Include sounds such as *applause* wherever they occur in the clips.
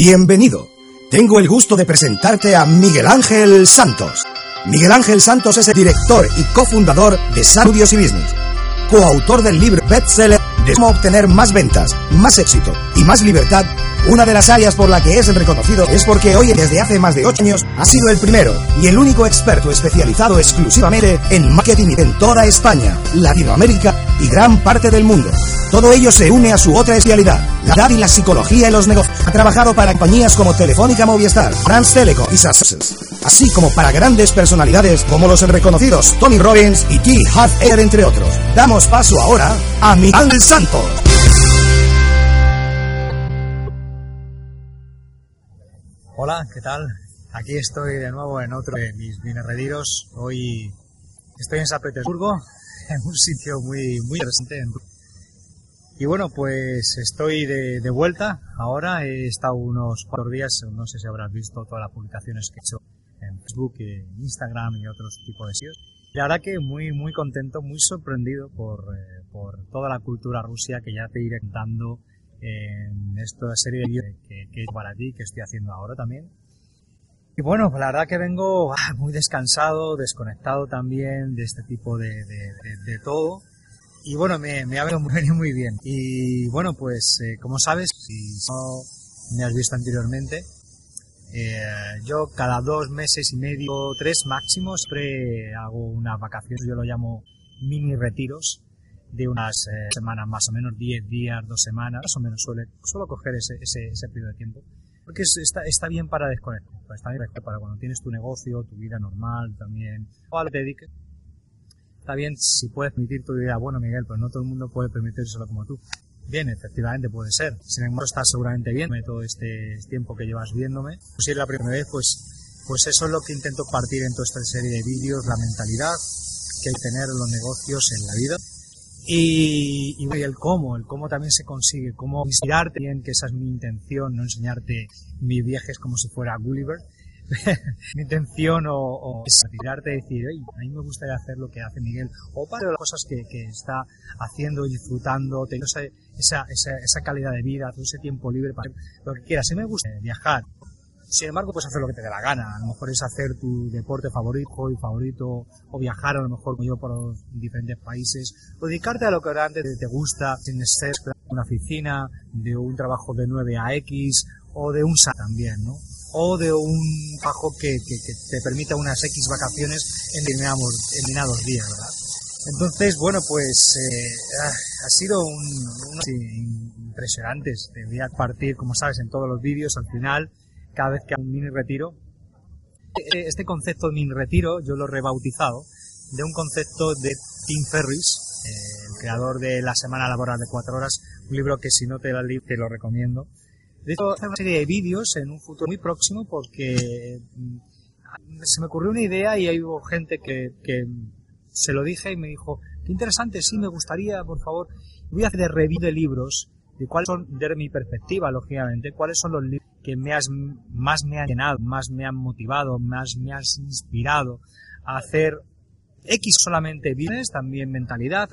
Bienvenido. Tengo el gusto de presentarte a Miguel Ángel Santos. Miguel Ángel Santos es el director y cofundador de Saludios y Business, coautor del libro bestseller de cómo obtener más ventas, más éxito y más libertad. Una de las áreas por la que es reconocido es porque hoy, desde hace más de 8 años, ha sido el primero y el único experto especializado exclusivamente en marketing en toda España, Latinoamérica y gran parte del mundo. Todo ello se une a su otra especialidad, la edad y la psicología y los negocios. Ha trabajado para compañías como Telefónica Movistar, France Telecom y SAS, así como para grandes personalidades como los reconocidos Tony Robbins y T. Harv Eker, entre otros. Damos paso ahora a Miguel Santos. Hola, ¿qué tal? Aquí estoy de nuevo en otro de mis mini retiros. Hoy estoy en San Petersburgo, *laughs* en un sitio muy, muy interesante. Y bueno, pues estoy de, vuelta ahora. He estado unos cuatro días, no sé si habrás visto todas las publicaciones que he hecho en Facebook, en Instagram y otros tipos de sitios. La verdad que muy, muy contento, muy sorprendido por, eh, por toda la cultura rusa que ya te iré contando en esta serie de vídeos que, que he hecho para ti, que estoy haciendo ahora también. Y bueno, la verdad que vengo *laughs* ah, muy descansado, desconectado también de este tipo de, de, todo. Y bueno, me, me ha venido *laughs* muy, bien. Y bueno, pues eh, como sabes, si no me has visto anteriormente, eh, yo cada dos meses y medio, tres máximo, siempre hago unas vacaciones, yo lo llamo mini retiros, de unas eh, semanas más o menos, 10 días, dos semanas, más o menos suele, suelo coger ese, ese, ese periodo de tiempo. Porque es, está, bien para desconectar, está bien para cuando tienes tu negocio, tu vida normal también, o te dediques. Está bien si puedes permitir tu vida, bueno Miguel, pero no todo el mundo puede permitírselo como tú. Bien, efectivamente puede ser. Sin embargo, estás seguramente bien todo este tiempo que llevas viéndome. Pues si es la primera vez, pues, pues eso es lo que intento partir en toda esta serie de vídeos, la mentalidad que hay que tener en los negocios, en la vida. Y, el cómo, el cómo también se consigue, cómo inspirarte bien, que esa es mi intención, no enseñarte mis viajes como si fuera Gulliver. *laughs* mi intención o, o es tirarte y decir, a mí me gustaría hacer lo que hace Miguel, o para las cosas que, que está haciendo y disfrutando, teniendo esa, esa, esa, calidad de vida, todo ese tiempo libre para lo que quieras. Si me gusta viajar, sin embargo, puedes hacer lo que te dé la gana. A lo mejor es hacer tu deporte favorito, y favorito, o viajar a lo mejor como yo por diferentes países, o dedicarte a lo que antes te gusta, sin ser una oficina, de un trabajo de 9 a X, o de un SAT también, ¿no? O de un trabajo que, que, que te permita unas X vacaciones en determinados, en días, ¿verdad? Entonces, bueno, pues eh, ha sido un, un sí, impresionante. Te voy a partir, como sabes, en todos los vídeos al final cada vez que hago un mini retiro. Este concepto de mini retiro yo lo he rebautizado de un concepto de Tim Ferris, el creador de La Semana Laboral de Cuatro Horas, un libro que si no te lo leído te lo recomiendo. De hecho, hacer una serie de vídeos en un futuro muy próximo porque se me ocurrió una idea y hay gente que, que se lo dije y me dijo, qué interesante, sí, me gustaría, por favor, voy a hacer de review de libros de cuáles son, desde mi perspectiva, lógicamente, cuáles son los libros que me has, más me han llenado, más me han motivado, más me has inspirado a hacer X solamente business, también mentalidad,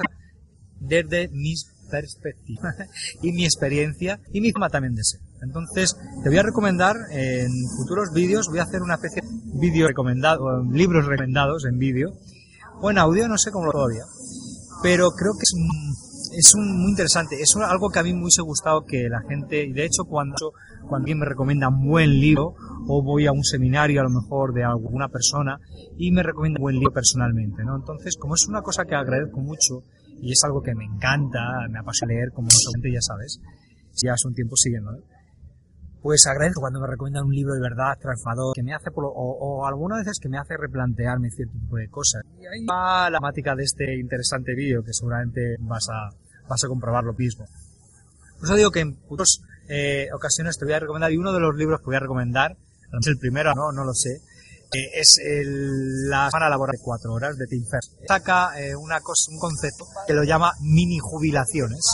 desde mis perspectivas y mi experiencia y mi forma también de ser. Entonces, te voy a recomendar en futuros vídeos, voy a hacer una especie de vídeo recomendado, libros recomendados en vídeo, o en audio, no sé cómo todavía, pero creo que es es un, muy interesante. Es algo que a mí me hubiese gustado que la gente, y de hecho cuando, cuando alguien me recomienda un buen libro, o voy a un seminario a lo mejor de alguna persona, y me recomienda un buen libro personalmente, ¿no? Entonces, como es una cosa que agradezco mucho, y es algo que me encanta, me apasiona leer, como no ya sabes, ya hace un tiempo siguiendo, ¿no? pues agradezco cuando me recomiendan un libro de verdad transformador que me hace o, o, algunas veces que me hace replantearme cierto tipo de cosas y ahí va la temática de este interesante vídeo que seguramente vas a vas a comprobar lo mismo. Por eso digo que en futuros eh, ocasiones te voy a recomendar, y uno de los libros que voy a recomendar, es el primero, no, no lo sé, eh, es el, la semana laboral de cuatro horas de Tim Ferriss. Saca eh, una cosa, un concepto que lo llama mini jubilaciones,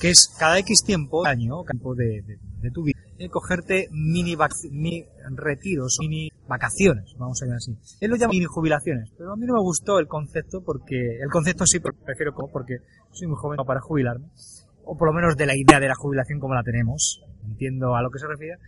que es cada X tiempo, año, tiempo de, de, de tu vida, eh, cogerte mini, mini retiros, mini vacaciones, vamos a llamar así. Él lo llama mini jubilaciones, pero a mí no me gustó el concepto porque, el concepto sí, prefiero como porque soy muy joven para jubilarme, o por lo menos de la idea de la jubilación como la tenemos, entiendo a lo que se refiere.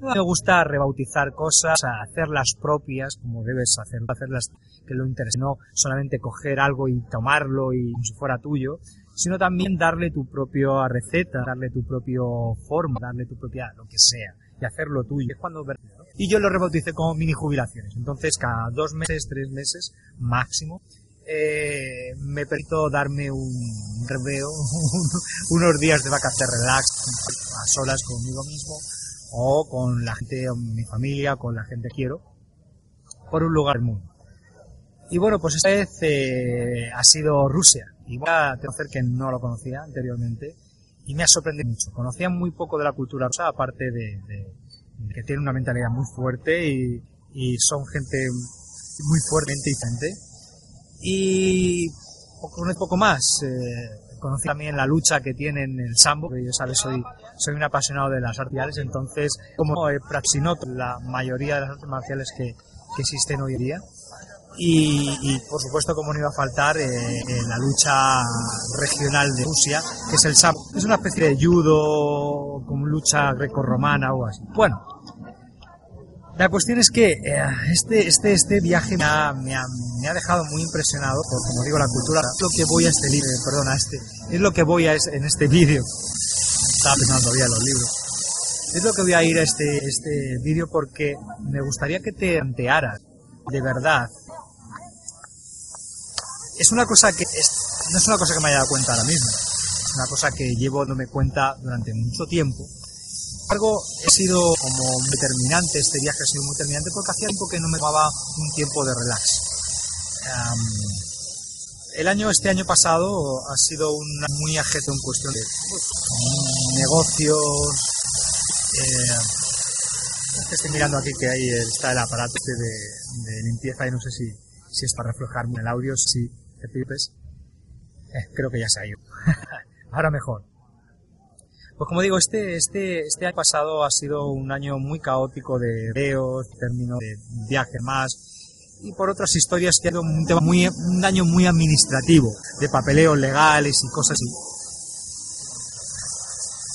Me gusta rebautizar cosas, hacerlas propias, como debes hacerlo, hacerlas que lo interese, no solamente coger algo y tomarlo y como si fuera tuyo, sino también darle tu propia receta, darle tu propio forma, darle tu propia lo que sea y hacerlo tuyo. Es cuando y yo lo rebauticé como mini jubilaciones. Entonces, cada dos meses, tres meses máximo, eh, me permito darme un reveo, *laughs* unos días de vacaciones relax, a solas conmigo mismo o con la gente, mi familia, con la gente que quiero, por un lugar del mundo. Y bueno, pues esta vez eh, ha sido Rusia. Y voy a conocer que no lo conocía anteriormente y me ha sorprendido mucho. Conocía muy poco de la cultura rusa, aparte de, de, de que tiene una mentalidad muy fuerte y, y son gente muy fuertemente diferente. Y poco, es poco más. Eh, conocí también la lucha que tienen el sambo, que yo sabes soy, soy un apasionado de las artes marciales, entonces como eh, praxinoto la mayoría de las artes marciales que, que existen hoy en día. Y, y, por supuesto, como no iba a faltar, eh, la lucha regional de Rusia, que es el sambo. Es una especie de judo, como lucha grecorromana o así. Bueno, la cuestión es que eh, este, este, este viaje me ha, me, ha, dejado muy impresionado por, como digo, la cultura. Es lo que voy a este libro, perdona, este, es lo que voy a es, en este vídeo. Estaba pensando todavía en los libros. Es lo que voy a ir a este, este vídeo porque me gustaría que te plantearas, de verdad. Es una cosa que, es, no es una cosa que me haya dado cuenta ahora mismo. Es una cosa que llevo dándome cuenta durante mucho tiempo embargo, he sido como determinante, este viaje ha sido muy determinante porque hacía tiempo que no me tomaba un tiempo de relax. Um, el año, este año pasado ha sido un muy ajeto en cuestión de pues, negocios. Eh, estoy mirando aquí que ahí está el aparato este de, de, limpieza y no sé si, si es para reflejar el audio, si te pides. Eh, creo que ya se ha ido. *laughs* Ahora mejor. Pues como digo, este, este, este año pasado ha sido un año muy caótico de videos, términos de viajes más, y por otras historias que ha sido un tema muy, un año muy administrativo, de papeleos legales y cosas así.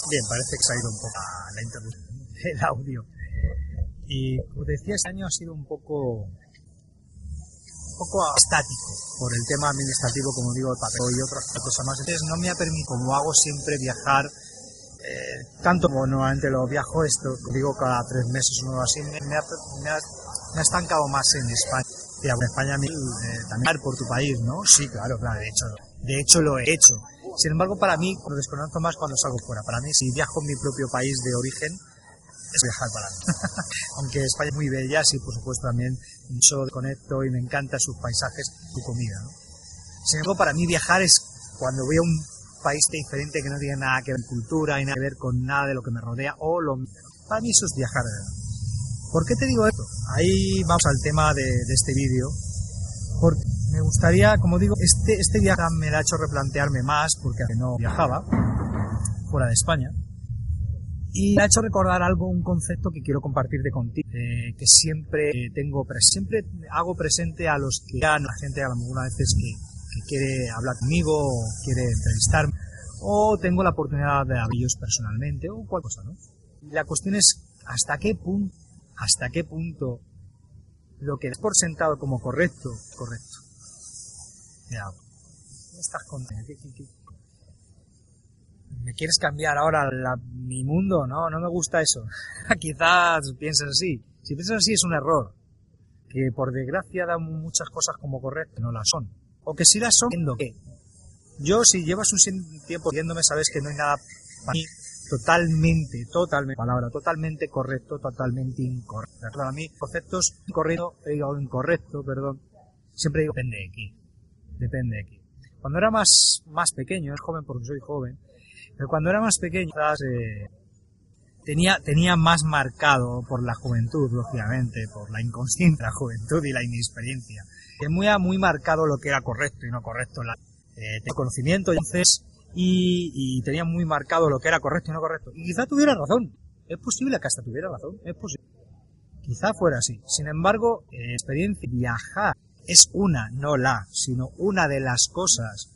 Bien, parece que se ha ido un poco la introducción *laughs* del audio. Y como decía, este año ha sido un poco, un poco estático por el tema administrativo, como digo, el papel y otras cosas más. Entonces no me ha permitido, como hago siempre, viajar eh, tanto como normalmente lo viajo, esto digo cada tres meses o algo así, me, ha, me, ha, me, ha, estancado más en España. Y en España eh, también por tu país, ¿no? Sí, claro, claro, de hecho, de hecho lo he hecho. Sin embargo, para mí, lo desconozco más cuando salgo fuera. Para mí, si viajo en mi propio país de origen, es viajar para mí. *laughs* Aunque España es muy bella, sí, por supuesto, también mucho conecto y me encanta sus paisajes, su comida, ¿no? Sin embargo, para mí viajar es cuando voy a un país diferente que no tiene nada que ver con cultura y nada que ver con nada de lo que me rodea o lo. Para mí eso es viajar. ¿Por qué te digo esto? Ahí vamos al tema de, de este vídeo. Porque me gustaría, como digo, este, este viaje me lo ha hecho replantearme más porque no viajaba fuera de España. Y me ha hecho recordar algo, un concepto que quiero compartirte contigo, eh, que siempre tengo, siempre hago presente a los que ya, la gente algunas veces que, quiere hablar conmigo o quiere entrevistarme o tengo la oportunidad de abrirlos personalmente o cualquier cosa, ¿no? La cuestión es hasta qué punto, hasta qué punto lo que es por sentado como correcto, correcto. Ya, ¿qué estás qué, qué? ¿Me quieres cambiar ahora mi mundo? No, no me gusta eso. *laughs* Quizás pienses así. Si piensas así es un error. Que por desgracia dan muchas cosas como correcto, no las son o que si las son, que yo si llevas un tiempo viéndome sabes que no hay nada para mí totalmente, totalmente, palabra, totalmente correcto, totalmente incorrecto. Para mí, conceptos incorrecto, digo incorrecto, perdón, siempre digo depende de aquí, depende de aquí. Cuando era más, más pequeño, es joven porque soy joven, pero cuando era más pequeño, eh, tenía, tenía más marcado por la juventud, lógicamente, por la inconsciencia de la juventud y la inexperiencia. Tenía muy marcado lo que era correcto y no correcto. La, eh, tenía conocimiento entonces y, tenía muy marcado lo que era correcto y no correcto. Y quizá tuviera razón. Es posible que hasta tuviera razón. Es posible. Quizá fuera así. Sin embargo, eh, experiencia viajar es una, no la, sino una de las cosas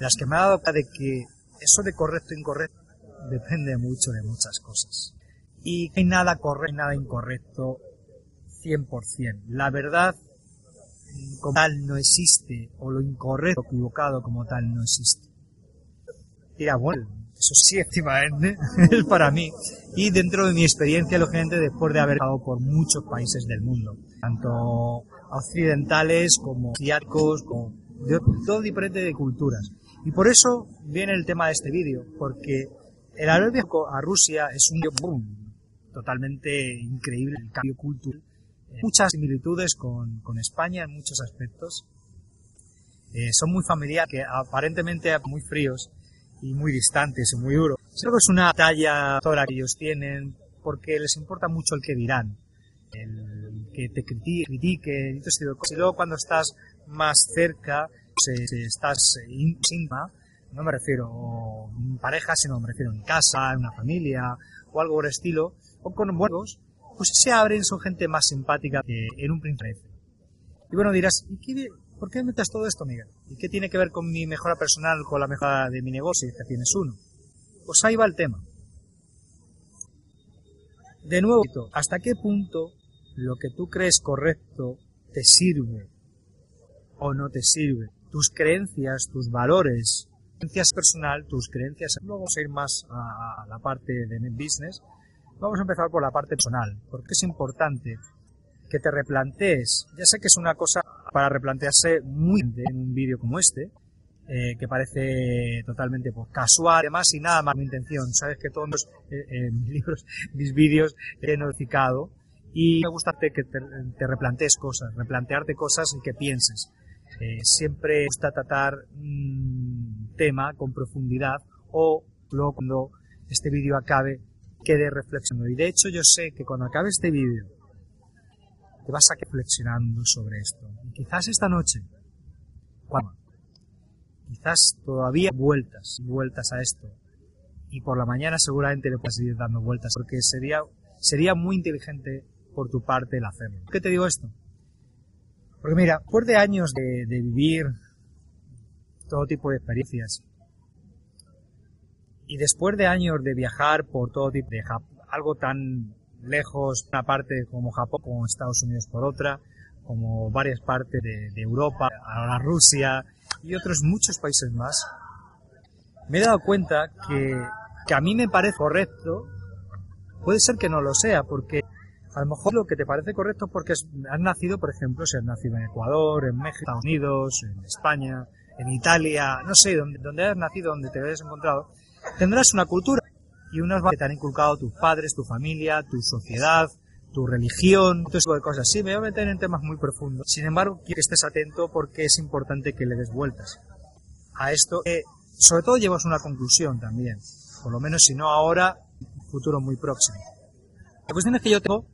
las que me ha dado cuenta de que eso de correcto e incorrecto depende mucho de muchas cosas. Y hay nada correcto nada incorrecto 100%. La verdad como tal no existe, o lo incorrecto equivocado como tal no existe. Dirá, bueno, eso sí, *laughs* efectivamente, es *laughs* para mí. Y dentro de mi experiencia, lógicamente, después de haber estado por muchos países del mundo, tanto occidentales como asiáticos, como de todo diferente de culturas. Y por eso viene el tema de este vídeo, porque el viajado a Rusia es un boom, totalmente increíble, el cambio cultural. Muchas similitudes con, con España en muchos aspectos. Eh, son muy familiares, que aparentemente muy fríos y muy distantes y muy duros. Creo que es una talla toda que ellos tienen porque les importa mucho el que dirán, el que te critique, y todo Y luego cuando estás más cerca, si estás íntima, no me refiero en pareja, sino me refiero en casa, en una familia o algo por el estilo, o con buenos, pues se abren, son gente más simpática que en un principio. Y bueno, dirás, ¿y qué, ¿por qué metes todo esto, Miguel? ¿Y qué tiene que ver con mi mejora personal, con la mejora de mi negocio, que tienes uno? Pues ahí va el tema. De nuevo, ¿hasta qué punto lo que tú crees correcto te sirve o no te sirve? Tus creencias, tus valores, creencias personal, tus creencias. Luego vamos a ir más a, la parte de business. Vamos a empezar por la parte personal, porque es importante que te replantees. Ya sé que es una cosa para replantearse muy en un vídeo como este, eh, que parece totalmente pues, casual, además y nada más mi intención. Sabes que todos eh, eh, mis *laughs* libros, mis vídeos he notificado y me gusta que te, te, replantees cosas, replantearte cosas y que pienses. Siempre me gusta tratar un tema con profundidad o luego cuando este vídeo acabe quede reflexionando. Y de hecho yo sé que cuando acabe este vídeo te vas a quedar reflexionando sobre esto. Y quizás esta noche, quizás todavía vueltas y vueltas a esto, y por la mañana seguramente le puedes seguir dando vueltas, porque sería, sería muy inteligente por tu parte el hacerlo. ¿Por qué te digo esto? Porque mira, después de años de, vivir todo tipo de experiencias, y después de años de viajar por todo tipo de algo tan lejos, una parte como Japón, como Estados Unidos por otra, como varias partes de, Europa, ahora Rusia y otros muchos países más, me he dado cuenta que, que a mí me parece correcto, puede ser que no lo sea, porque a lo mejor lo que te parece correcto porque has nacido, por ejemplo, si has nacido en Ecuador, en México, Estados Unidos, en España, en Italia, no sé, donde, donde nacido, donde te hayas encontrado, tendrás una cultura y unos que te han inculcado tus padres, tu familia, tu sociedad, tu religión, todo tipo de cosas. Sí, me voy a meter en temas muy profundos. Sin embargo, quiero que estés atento porque es importante que le des vueltas a esto. sobre todo llevas una conclusión también. Por lo menos si no ahora, futuro muy próximo. La cuestión es que yo tengo,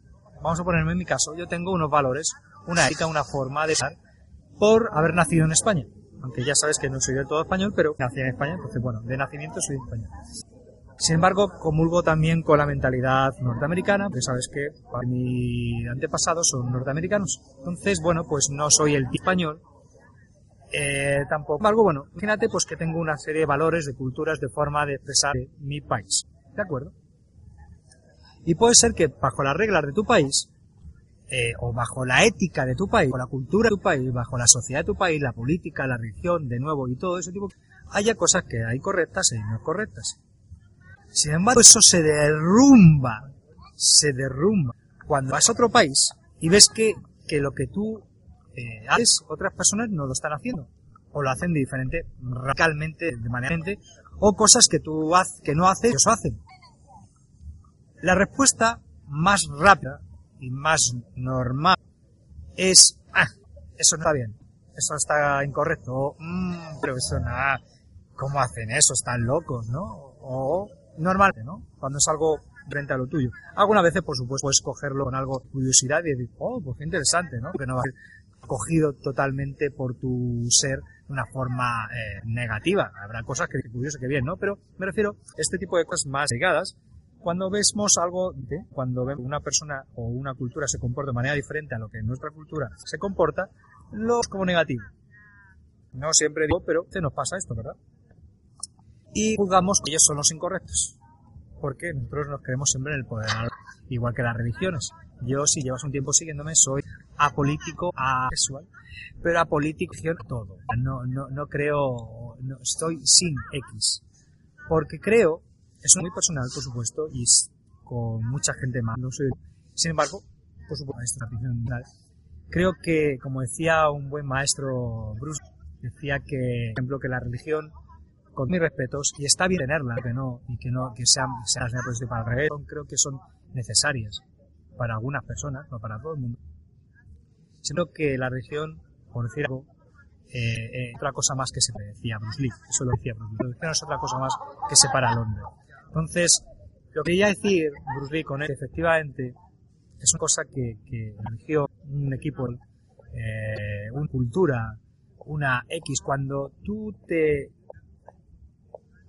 vamos a ponerme en mi caso, yo tengo unos valores, una ética, una forma de estar por haber nacido en España. Aunque ya sabes que no soy del todo español, pero nací en España, entonces bueno, de nacimiento soy español. Sin embargo, comulgo también con la mentalidad norteamericana, porque sabes que mis antepasados son norteamericanos. Entonces, bueno, pues no soy el español, eh, tampoco. Sin embargo, bueno, imagínate pues que tengo una serie de valores, de culturas, de forma de expresar mi país. ¿De acuerdo? Y puede ser que bajo las reglas de tu país, eh, o bajo la ética de tu país, o la cultura de tu país, bajo la sociedad de tu país, la política, la religión, de nuevo, y todo ese tipo, haya cosas que hay correctas y no correctas. Sin embargo, eso se derrumba, se derrumba. Cuando vas a otro país y ves que, que lo que tú eh, haces, otras personas no lo están haciendo. O lo hacen de diferente, radicalmente, de manera diferente, o cosas que tú haz, que no haces, ellos hacen. La respuesta más rápida y más normal es, ah, eso no está bien, eso está incorrecto, mmm, pero eso nada, ¿cómo hacen eso? Están locos, ¿no? O, normalmente, ¿no? Cuando es algo frente a lo tuyo. Algunas veces, por supuesto, puedes cogerlo con algo curiosidad y decir, oh, pues qué interesante, ¿no? Que no va a ser cogido totalmente por tu ser de una forma eh, negativa. Habrá cosas que curioso que bien, ¿no? Pero me refiero a este tipo de cosas más ligadas. Cuando vemos algo, de, cuando vemos una persona o una cultura se comporta de manera diferente a lo que nuestra cultura se comporta, lo es como negativo. No siempre digo, pero se nos pasa esto, ¿verdad? Y juzgamos que ellos son los incorrectos. Porque nosotros nos creemos siempre en el poder, igual que las religiones. Yo, si llevas un tiempo siguiéndome, soy apolítico, asexual, pero apolítico todo. No, no, no creo, no, estoy sin X. Porque creo, es muy personal, por supuesto, y con mucha gente más. No soy, sin embargo, por supuesto, esta opinión Creo que, como decía un buen maestro Bruce, decía que, por ejemplo, que la religión, con mis respetos, y está bien tenerla, que no, y que no, que sean, sean para el revés, creo que son necesarias para algunas personas, no para todo el mundo. Siento que la religión, por decir algo, eh, eh, otra cosa más que se decía Bruce Lee, eso lo decía Bruce Lee, la es otra cosa más que separa al hombre. Entonces, lo que quería decir Bruce Lee con él, efectivamente, es una cosa que, que la religión, un equipo, eh, una cultura, una X, cuando tú te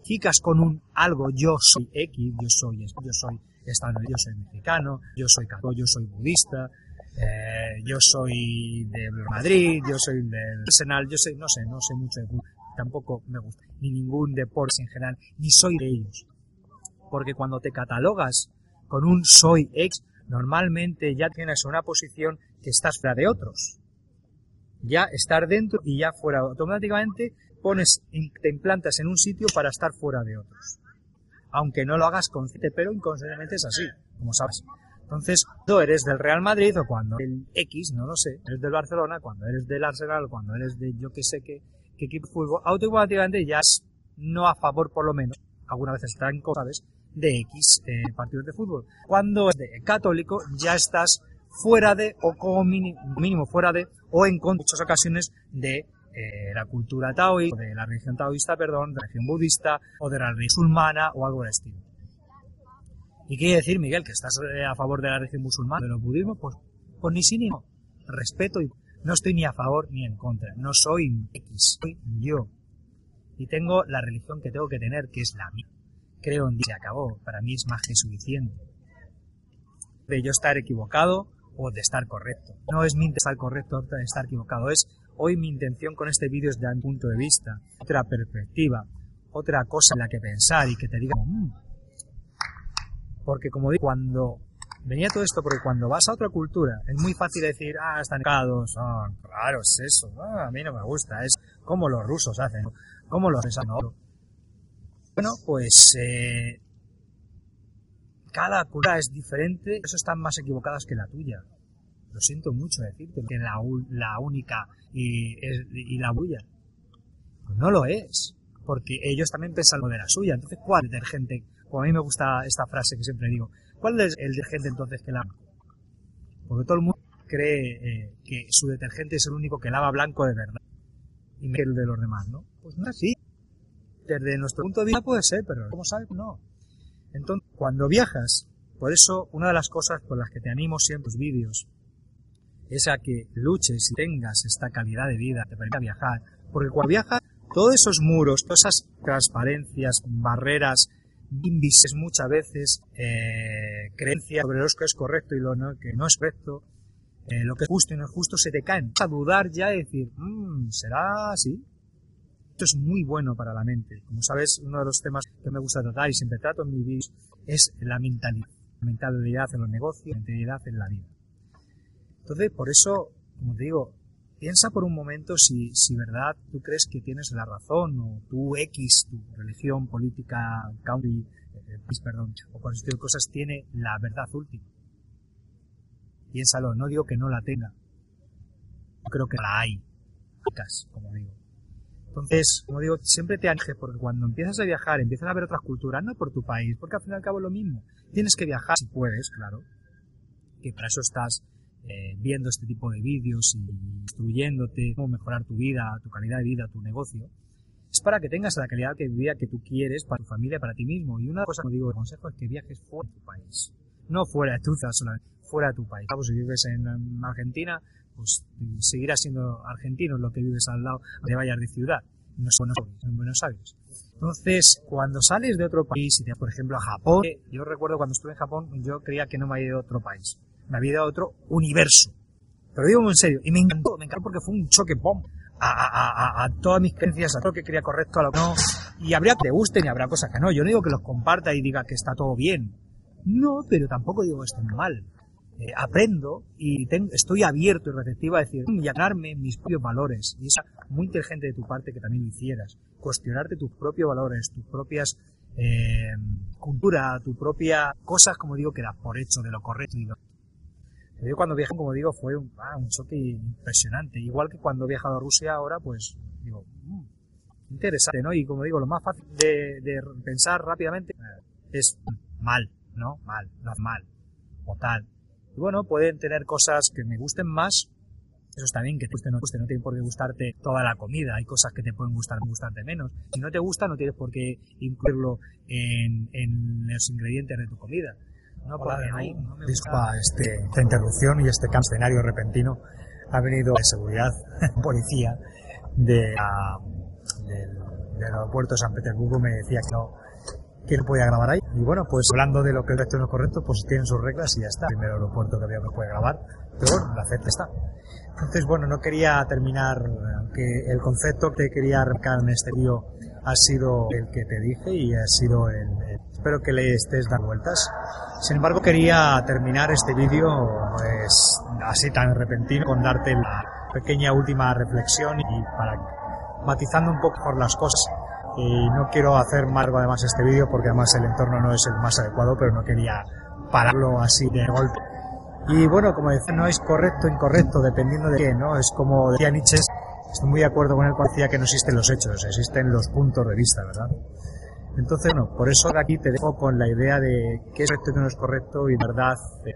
chicas con un algo, yo soy X, yo soy, yo soy yo soy mexicano, yo soy católico, yo soy budista, eh, yo soy de Madrid, yo soy del Arsenal, yo sé, no sé, no sé mucho de tampoco me gusta, ni ningún deporte en general, ni soy de ellos. Porque cuando te catalogas con un soy ex, normalmente ya tienes una posición que estás fuera de otros. Ya estar dentro y ya fuera. Automáticamente pones, te implantas en un sitio para estar fuera de otros aunque no lo hagas consciente, pero inconscientemente es así, como sabes. Entonces, tú eres del Real Madrid o cuando el X, no lo sé, eres del Barcelona, cuando eres del Arsenal, cuando eres de yo que sé qué, equipo de fútbol, automáticamente ya es no a favor por lo menos, algunas veces están ¿sabes?, de X eh, partidos de fútbol. Cuando es de católico, ya estás fuera de, o como mínimo fuera de, o en muchas ocasiones de eh, la cultura taoísta, de la religión taoísta, perdón, de la religión budista, o de la religión musulmana, o algo del estilo. ¿Y qué quiere decir, Miguel, que estás eh, a favor de la religión musulmana, de los budismo? Pues, pues ni sí ni no. Respeto y no estoy ni a favor ni en contra. No soy X, soy yo. Y tengo la religión que tengo que tener, que es la mía. Creo en Dios, se acabó. Para mí es más que suficiente. De yo estar equivocado o de estar correcto. No es mi estar correcto o de estar equivocado, es Hoy mi intención con este vídeo es dar un punto de vista, otra perspectiva, otra cosa en la que pensar y que te diga, mmm". porque como digo, cuando venía todo esto, porque cuando vas a otra cultura es muy fácil decir, ah, están cados, ah, claro, es eso, ah, a mí no me gusta, es como los rusos hacen, como los no. Bueno, pues eh, cada cultura es diferente, eso están más equivocadas que la tuya lo siento mucho decirte, que la, la única y, y la bulla. Pues no lo es, porque ellos también pensan lo de la suya. Entonces, ¿cuál detergente? Como a mí me gusta esta frase que siempre digo, ¿cuál es el detergente entonces que lava? Porque todo el mundo cree eh, que su detergente es el único que lava blanco de verdad y el de los demás, ¿no? Pues no es así. Desde nuestro punto de vista puede ser, pero como sabes, no. Entonces, cuando viajas, por eso una de las cosas por las que te animo siempre los vídeos es a que luches y tengas esta calidad de vida, te permita viajar. Porque cuando viajas, todos esos muros, todas esas transparencias, barreras, invisibles muchas veces, eh, creencias sobre lo que es correcto y lo que no es correcto, eh, lo que es justo y no es justo, se te caen. A dudar ya y decir, mmm, ¿será así? Esto es muy bueno para la mente. Como sabes, uno de los temas que me gusta tratar y siempre trato en mi vídeos es la mentalidad. Mentalidad en los negocios, la mentalidad en la vida. Entonces, por eso, como te digo, piensa por un momento si, si verdad tú crees que tienes la razón o tu X, tu religión, política, country, eh, perdón, o cualquier cosas tiene la verdad última. Piénsalo, no digo que no la tenga. Yo creo que la hay. Como digo. Entonces, como digo, siempre te anje porque cuando empiezas a viajar, empiezas a ver otras culturas, no por tu país, porque al fin y al cabo es lo mismo. Tienes que viajar si puedes, claro. Que para eso estás eh, viendo este tipo de vídeos y instruyéndote cómo mejorar tu vida, tu calidad de vida, tu negocio, es para que tengas la calidad de vida que tú quieres para tu familia, para ti mismo. Y una cosa que digo de consejo es que viajes fuera de tu país. No fuera de tu zona, fuera de tu país. si vives en Argentina, pues seguirás siendo argentino lo que vives al lado de vayas de ciudad, no en Buenos Aires. Entonces, cuando sales de otro país, y te, por ejemplo a Japón, yo recuerdo cuando estuve en Japón, yo creía que no me había ido a otro país, me había ido a otro universo. Pero digo en serio, y me encantó, me encantó porque fue un choque a, todas mis creencias, a todo lo que quería correcto, a lo que no. Y habría que te gusten y habrá cosas que no. Yo no digo que los comparta y diga que está todo bien. No, pero tampoco digo que estén mal. Eh, aprendo y estoy abierto y receptivo a decir, y a ganarme mis propios valores. Y es muy inteligente de tu parte que también lo hicieras. Cuestionarte tus propios valores, tus propias eh, cultura, tu propia cosas, como digo, que das por hecho de lo correcto y lo yo cuando viajé, como digo, fue un, ah, choque impresionante. Igual que cuando he viajado a Rusia ahora, pues digo, mm, interesante, ¿no? Y como digo, lo más fácil de, pensar rápidamente es mal, ¿no? Mal, normal, o tal. Y bueno, pueden tener cosas que me gusten más, eso está bien, que te guste o no guste, no tiene por qué gustarte toda la comida, hay cosas que te pueden gustar gustarte menos. Si no te gusta, no tienes por qué incluirlo en, en los ingredientes de tu comida. No, Disculpa este, esta interrupción y este escenario repentino. Ha venido de seguridad, *laughs* policía de, del, aeropuerto de San Petersburgo me decía que no, que no podía grabar ahí. Y bueno, pues hablando de lo que es correcto no es correcto, pues tienen sus reglas y ya está. El primer aeropuerto que veo que puede grabar. Pero bueno, la CEP está. Entonces, bueno, no quería terminar, aunque el concepto que quería arrancar en este vídeo ha sido el que te dije y ha sido el, espero que le estés dando vueltas. Sin embargo, quería terminar este vídeo pues, así tan repentino con darte la pequeña última reflexión y para matizando un poco por las cosas. Y no quiero hacer más además este vídeo porque además el entorno no es el más adecuado, pero no quería pararlo así de golpe. Y bueno, como decía, no es correcto incorrecto dependiendo de qué, ¿no? Es como decía Nietzsche, estoy muy de acuerdo con él cuando decía que no existen los hechos, existen los puntos de vista, ¿verdad? Entonces, bueno, por eso aquí te dejo con la idea de qué es correcto y qué no es correcto y verdad, eh,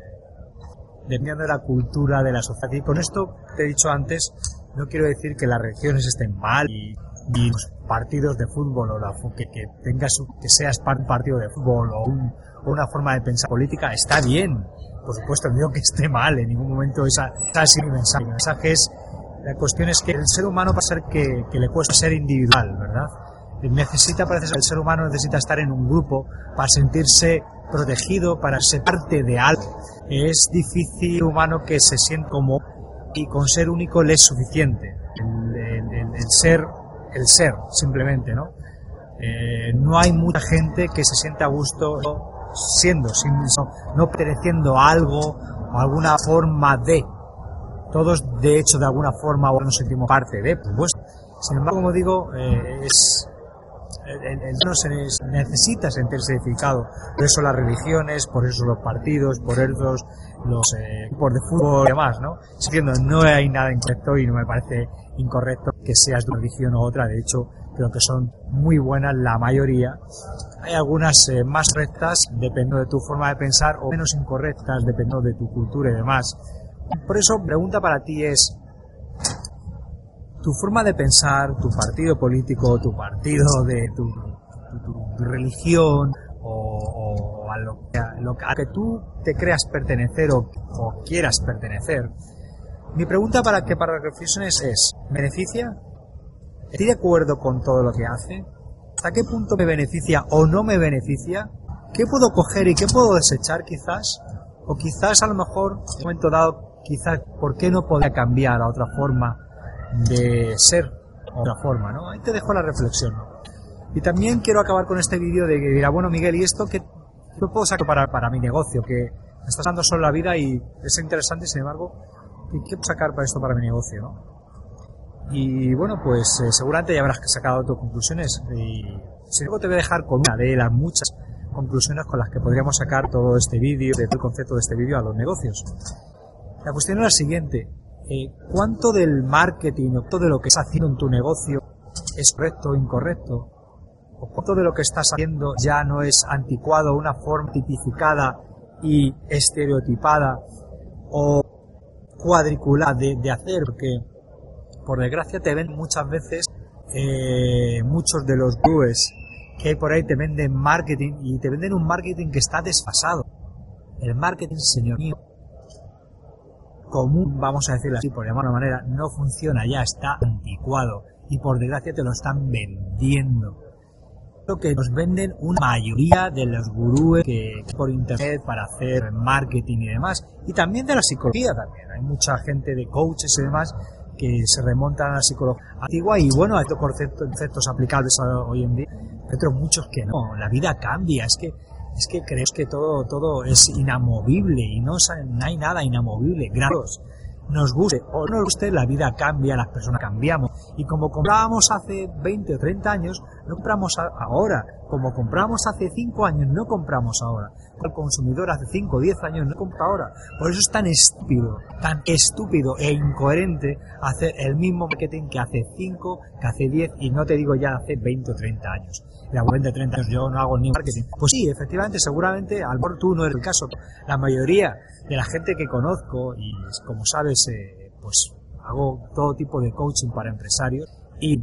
dependiendo de la cultura de la sociedad. Y con esto te he dicho antes, no quiero decir que las religiones estén mal y, los partidos de fútbol o la, que, que tengas que seas un partido de fútbol o, una forma de pensar política está bien. Por supuesto, no digo que esté mal, en ningún momento esa, esa es mi mensaje. Mi mensaje es, la cuestión es que el ser humano va a ser que, que le cuesta ser individual, ¿verdad? necesita, parece el ser humano necesita estar en un grupo para sentirse protegido, para ser parte de algo. Es difícil humano que se sienta como y con ser único le es suficiente. El, ser, el ser, simplemente, ¿no? Eh, no hay mucha gente que se sienta a gusto siendo, no perteneciendo a algo o alguna forma de. Todos, de hecho, de alguna forma o nos sentimos parte de, pues, sin embargo, como digo, eh, es, no se necesita sentirse edificado. Por eso las religiones, por eso los partidos, por eso los eh, de fútbol y demás, ¿no? Diciendo, no hay nada incorrecto y no me parece incorrecto que seas de una religión u otra. De hecho, creo que son muy buenas la mayoría. Hay algunas eh, más rectas, dependiendo de tu forma de pensar, o menos incorrectas, dependiendo de tu cultura y demás. Por eso, pregunta para ti es, tu forma de pensar, tu partido político, tu partido de tu, religión o, a, lo, que tú te creas pertenecer o, quieras pertenecer. Mi pregunta para que para reflexiones es, ¿beneficia? ¿Estoy de acuerdo con todo lo que hace? ¿Hasta qué punto me beneficia o no me beneficia? ¿Qué puedo coger y qué puedo desechar quizás? O quizás a lo mejor, en un momento dado, quizás, ¿por qué no podría cambiar a otra forma de ser otra forma, ¿no? Ahí te dejo la reflexión, Y también quiero acabar con este vídeo de que dirá, bueno, Miguel, ¿y esto qué, puedo sacar para, para mi negocio? Que me estás dando solo la vida y es interesante, sin embargo, ¿qué, puedo sacar para esto para mi negocio, no? Y bueno, pues eh, seguramente ya habrás sacado tus conclusiones y sin embargo te voy a dejar con una de las muchas conclusiones con las que podríamos sacar todo este vídeo, de todo el concepto de este vídeo a los negocios. La cuestión es la siguiente, eh, ¿cuánto del marketing o todo lo que estás haciendo en tu negocio es correcto o incorrecto? ¿O cuánto de lo que estás haciendo ya no es anticuado, una forma tipificada y estereotipada o cuadriculada de, hacer? Porque, por desgracia, te ven muchas veces eh, muchos de los gurúes que hay por ahí te venden marketing y te venden un marketing que está desfasado. El marketing, señor mío, común, vamos a decirlo así, por llamarlo de manera, no funciona ya, está anticuado y por desgracia te lo están vendiendo. Lo que nos venden una mayoría de los gurúes que por internet para hacer marketing y demás, y también de la psicología también. Hay mucha gente de coaches y demás que se remontan a la psicología antigua y bueno, a estos conceptos, aplicables hoy en día, pero muchos que no. La vida cambia, es que es que crees que todo todo es inamovible y no, no hay nada inamovible. Gracias nos guste o no nos guste, la vida cambia, las personas cambiamos. Y como comprábamos hace 20 o 30 años, no compramos ahora. Como compramos hace 5 años, no compramos ahora. El consumidor hace 5 o 10 años no compra ahora. Por eso es tan estúpido, tan estúpido e incoherente hacer el mismo marketing que hace 5, que hace 10 y no te digo ya hace 20 o 30 años. La 20 o 30 años yo no hago ni marketing. Pues sí, efectivamente, seguramente, al mejor tú no eres el caso. La mayoría de la gente que conozco y como sabes eh, pues hago todo tipo de coaching para empresarios y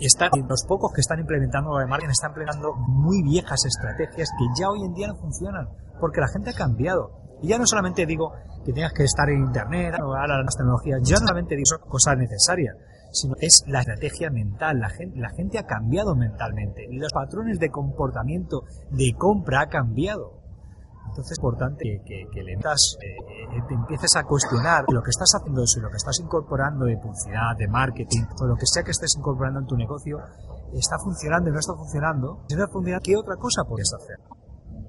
están, los pocos que están implementando lo de marketing están implementando muy viejas estrategias que ya hoy en día no funcionan porque la gente ha cambiado. Y ya no solamente digo que tengas que estar en internet o a las tecnologías ya no solamente digo cosas necesarias sino es la estrategia mental la gente, la gente ha cambiado mentalmente los patrones de comportamiento de compra ha cambiado entonces es importante que, le das, eh, eh, te empieces a cuestionar lo que estás haciendo, si lo que estás incorporando de publicidad, de marketing, o lo que sea que estés incorporando en tu negocio, está funcionando y no está funcionando. Si no está funcionando, ¿qué otra cosa puedes hacer?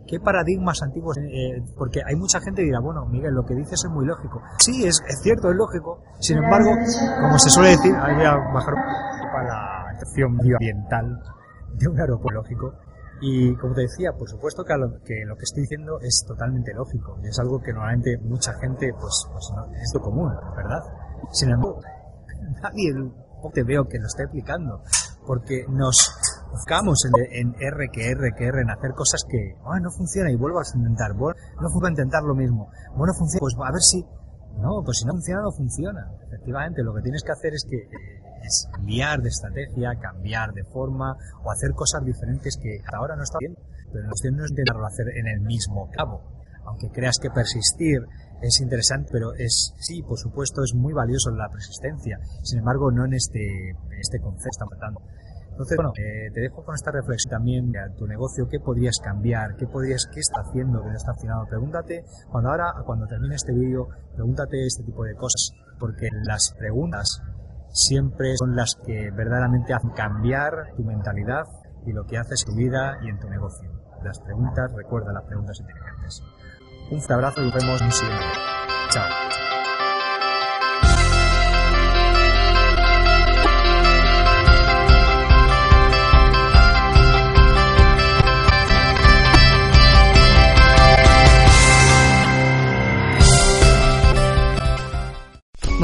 ¿Qué paradigmas antiguos? Eh, porque hay mucha gente que dirá, bueno, Miguel, lo que dices es muy lógico. Sí, es, es cierto, es lógico. Sin embargo, como se suele decir, ahí voy a bajar para la excepción medioambiental de un aeropuerto lógico, y como te decía, por supuesto que lo que, lo que estoy diciendo es totalmente lógico y es algo que normalmente mucha gente, pues, pues no, es lo común, ¿verdad? Sin embargo, *laughs* nadie te veo que lo esté aplicando porque nos buscamos en, en, R que R que R en hacer cosas que ah, no funciona y vuelvo a intentar, bueno, no funciona intentar lo mismo, bueno, funciona, pues a ver si, no, pues si no funciona, no funciona. Efectivamente, lo que tienes que hacer es que eh, es cambiar de estrategia, cambiar de forma o hacer cosas diferentes que hasta ahora no está bien, pero la cuestión no es intentarlo hacer en el mismo cabo. Aunque creas que persistir es interesante, pero es, sí, por supuesto, es muy valioso la persistencia. Sin embargo, no en este, este concepto estamos tratando. Entonces, bueno, eh, te dejo con esta reflexión también de tu negocio, qué podrías cambiar, qué podrías, qué está haciendo que no está funcionando. Pregúntate, cuando ahora, cuando termine este vídeo, pregúntate este tipo de cosas, porque las preguntas siempre son las que verdaderamente hacen cambiar tu mentalidad y lo que haces en tu vida y en tu negocio. Las preguntas, recuerda las preguntas inteligentes. Un fuerte abrazo y nos vemos en un siguiente. Chao.